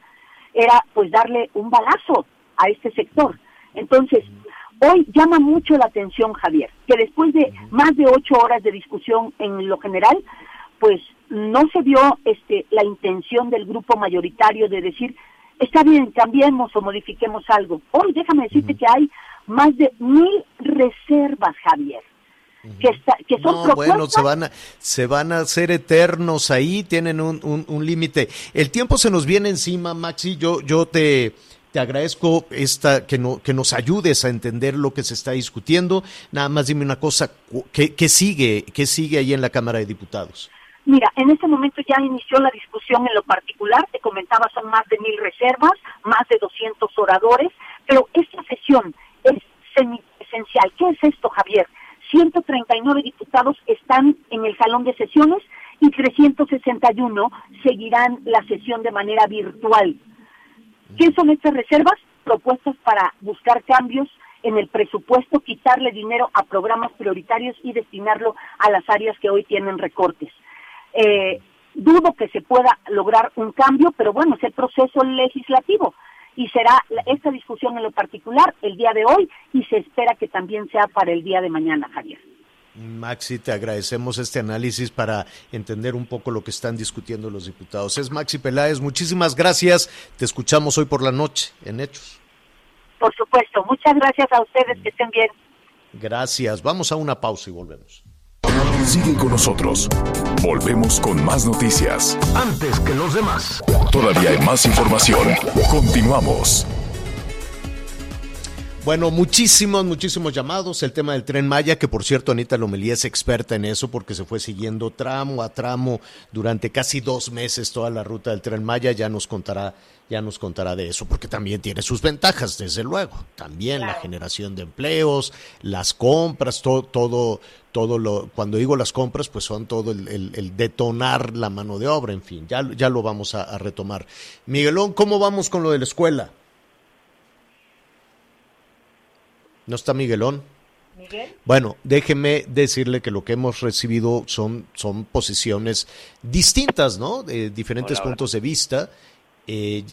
era pues darle un balazo a este sector. Entonces, hoy llama mucho la atención, Javier, que después de más de ocho horas de discusión en lo general, pues no se vio este, la intención del grupo mayoritario de decir, está bien, cambiemos o modifiquemos algo. Hoy déjame decirte que hay más de mil reservas, Javier que, son no, bueno, se van, a, se van a hacer eternos ahí, tienen un, un, límite. El tiempo se nos viene encima, Maxi, yo, yo te, te agradezco esta, que, no, que nos ayudes a entender lo que se está discutiendo. Nada más dime una cosa, ¿qué, qué sigue, qué sigue ahí en la Cámara de Diputados? Mira, en este momento ya inició la discusión en lo particular, te comentaba, son más de mil reservas, más de 200 oradores, pero esta sesión es esencial. ¿Qué es esto, Javier? 139 diputados están en el salón de sesiones y 361 seguirán la sesión de manera virtual. ¿Qué son estas reservas? Propuestas para buscar cambios en el presupuesto, quitarle dinero a programas prioritarios y destinarlo a las áreas que hoy tienen recortes. Eh, dudo que se pueda lograr un cambio, pero bueno, es el proceso legislativo y será esta discusión en lo particular el día de hoy y se espera que también sea para el día de mañana, Javier. Maxi, te agradecemos este análisis para entender un poco lo que están discutiendo los diputados. Es Maxi Peláez, muchísimas gracias. Te escuchamos hoy por la noche en Hechos. Por supuesto, muchas gracias a ustedes, que estén bien. Gracias, vamos a una pausa y volvemos. Sigue con nosotros. Volvemos con más noticias. Antes que los demás. Todavía hay más información. Continuamos. Bueno, muchísimos, muchísimos llamados. El tema del tren Maya, que por cierto Anita Lomelía es experta en eso porque se fue siguiendo tramo a tramo durante casi dos meses toda la ruta del tren Maya. Ya nos contará, ya nos contará de eso porque también tiene sus ventajas, desde luego. También la generación de empleos, las compras, todo, todo, todo lo. Cuando digo las compras, pues son todo el, detonar la mano de obra. En fin, ya, ya lo vamos a retomar. Miguelón, ¿cómo vamos con lo de la escuela? ¿No está Miguelón? Bueno, déjeme decirle que lo que hemos recibido son, son posiciones distintas, ¿no? De diferentes Hola, hola. puntos de vista. eh,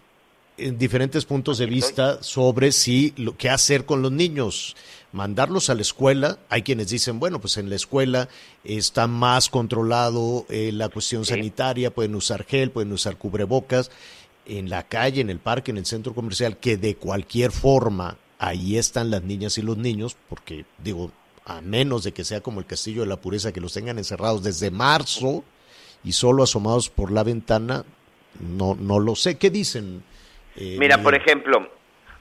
diferentes puntos de vista sobre si lo qué hacer con los niños, mandarlos a la escuela. Hay quienes dicen, bueno, pues en la escuela está más controlado eh, la cuestión sanitaria, pueden usar gel, pueden usar cubrebocas. En la calle, en el parque, en el centro comercial, que de cualquier forma ahí están las niñas y los niños, porque digo, a menos de que sea como el castillo de la pureza, que los tengan encerrados desde marzo y solo asomados por la ventana, no, no lo sé. ¿Qué dicen? Eh, Mira, por ejemplo,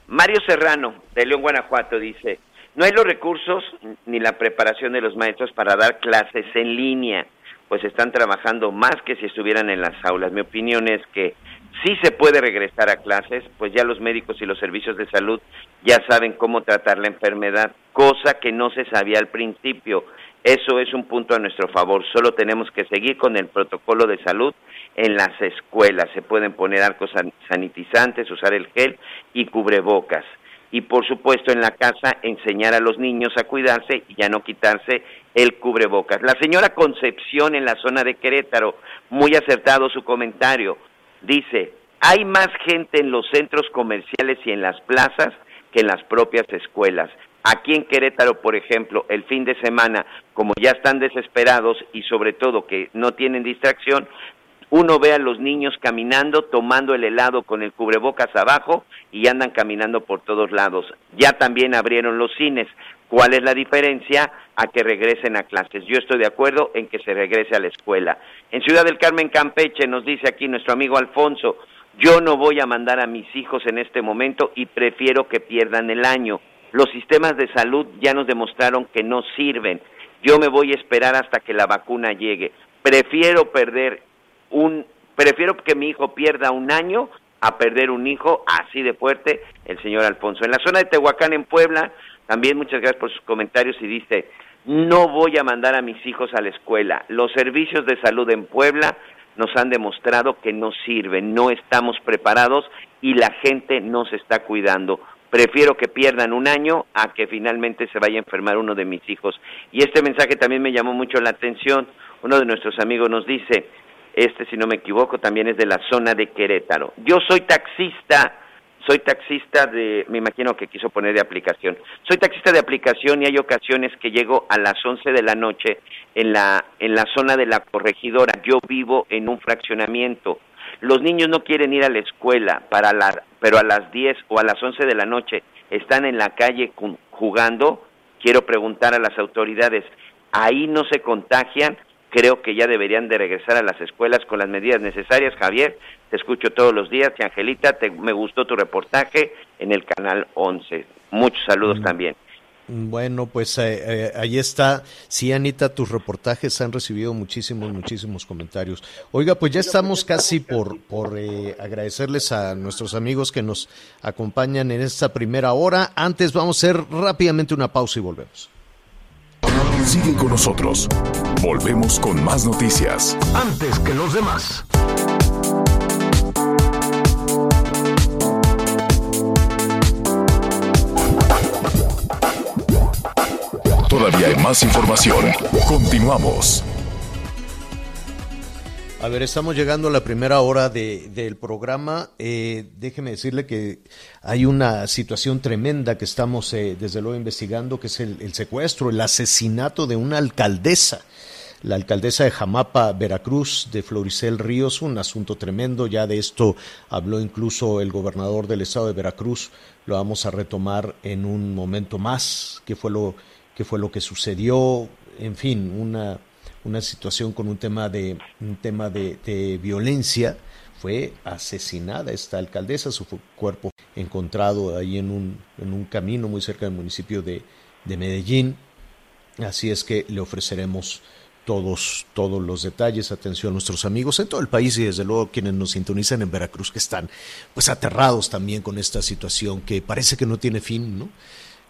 Mario Serrano, de León, Guanajuato, dice, no hay los recursos ni la preparación de los maestros para dar clases en línea, pues están trabajando más que si estuvieran en las aulas. Mi opinión es que sí se puede regresar a clases, pues ya los médicos y los servicios de salud ya saben cómo tratar la enfermedad, cosa que no se sabía al principio. Eso es un punto a nuestro favor. Solo tenemos que seguir con el protocolo de salud en las escuelas. Se pueden poner arcos san- sanitizantes, usar el gel y cubrebocas. Y por supuesto en la casa enseñar a los niños a cuidarse y a no quitarse el cubrebocas. La señora Concepción en la zona de Querétaro, muy acertado su comentario, dice, hay más gente en los centros comerciales y en las plazas que en las propias escuelas. Aquí en Querétaro, por ejemplo, el fin de semana, como ya están desesperados y sobre todo que no tienen distracción, uno ve a los niños caminando, tomando el helado con el cubrebocas abajo y andan caminando por todos lados. Ya también abrieron los cines. ¿Cuál es la diferencia? A que regresen a clases. Yo estoy de acuerdo en que se regrese a la escuela. En Ciudad del Carmen, Campeche, nos dice aquí nuestro amigo Alfonso, yo no voy a mandar a mis hijos en este momento y prefiero que pierdan el año. Los sistemas de salud ya nos demostraron que no sirven. Yo me voy a esperar hasta que la vacuna llegue. Prefiero perder un prefiero que mi hijo pierda un año a perder un hijo así de fuerte el señor Alfonso. En la zona de Tehuacán en Puebla, también muchas gracias por sus comentarios y dice, no voy a mandar a mis hijos a la escuela. Los servicios de salud en Puebla nos han demostrado que no sirven, no estamos preparados y la gente no se está cuidando. Prefiero que pierdan un año a que finalmente se vaya a enfermar uno de mis hijos. Y este mensaje también me llamó mucho la atención. Uno de nuestros amigos nos dice, este si no me equivoco también es de la zona de Querétaro. Yo soy taxista, soy taxista de, me imagino que quiso poner de aplicación. Soy taxista de aplicación y hay ocasiones que llego a las 11 de la noche en la en la zona de la corregidora. Yo vivo en un fraccionamiento. Los niños no quieren ir a la escuela para la, pero a las 10 o a las 11 de la noche están en la calle jugando. Quiero preguntar a las autoridades, ahí no se contagian, creo que ya deberían de regresar a las escuelas con las medidas necesarias. Javier, te escucho todos los días y Angelita, te- me gustó tu reportaje en el canal 11. Muchos saludos también. Bueno, pues eh, eh, ahí está. Sí, Anita, tus reportajes han recibido muchísimos, muchísimos comentarios. Oiga, pues ya estamos casi por, por eh, agradecerles a nuestros amigos que nos acompañan en esta primera hora. Antes vamos a hacer rápidamente una pausa y volvemos. Sigue con nosotros. Volvemos con más noticias. Antes que los demás. Todavía hay más información. Continuamos. A ver, estamos llegando a la primera hora de, del programa. Eh, déjeme decirle que hay una situación tremenda que estamos eh, desde luego investigando, que es el, secuestro, el asesinato de una alcaldesa. La alcaldesa de Jamapa, Veracruz, de Floricel Ríos, un asunto tremendo. Ya de esto habló incluso el gobernador del estado de Veracruz. Lo vamos a retomar en un momento más. ¿Qué fue lo, qué fue lo que sucedió? En fin, una, una situación con un tema de un tema de, violencia fue asesinada esta alcaldesa su cuerpo encontrado ahí en un en un camino muy cerca del municipio de, de Medellín. Así es que le ofreceremos todos todos los detalles. Atención a nuestros amigos en todo el país y desde luego quienes nos sintonizan en Veracruz que están pues aterrados también con esta situación que parece que no tiene fin no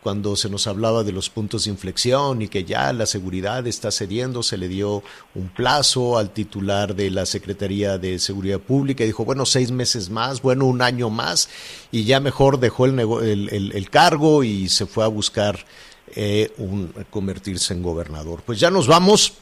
cuando se nos hablaba de los puntos de inflexión y que ya la seguridad está cediendo, se le dio un plazo al titular de la Secretaría de Seguridad Pública y dijo, bueno, seis meses más, bueno, un año más, y ya mejor dejó el, el, el- el cargo y se fue a buscar eh, un, convertirse en gobernador. Pues ya nos vamos.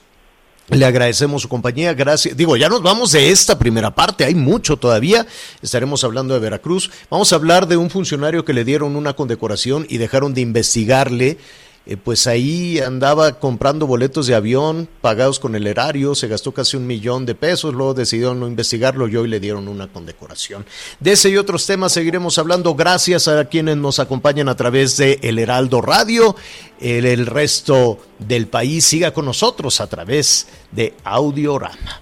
Le agradecemos su compañía, gracias. Digo, ya nos vamos de esta primera parte, hay mucho todavía. Estaremos hablando de Veracruz. Vamos a hablar de un funcionario que le dieron una condecoración y dejaron de investigarle eh, pues ahí andaba comprando boletos de avión pagados con el erario, se gastó casi un millón de pesos, luego decidieron no investigarlo y hoy le dieron una condecoración. De ese y otros temas seguiremos hablando gracias a quienes nos acompañan a través de El Heraldo Radio. El, el resto del país siga con nosotros a través de Audiorama.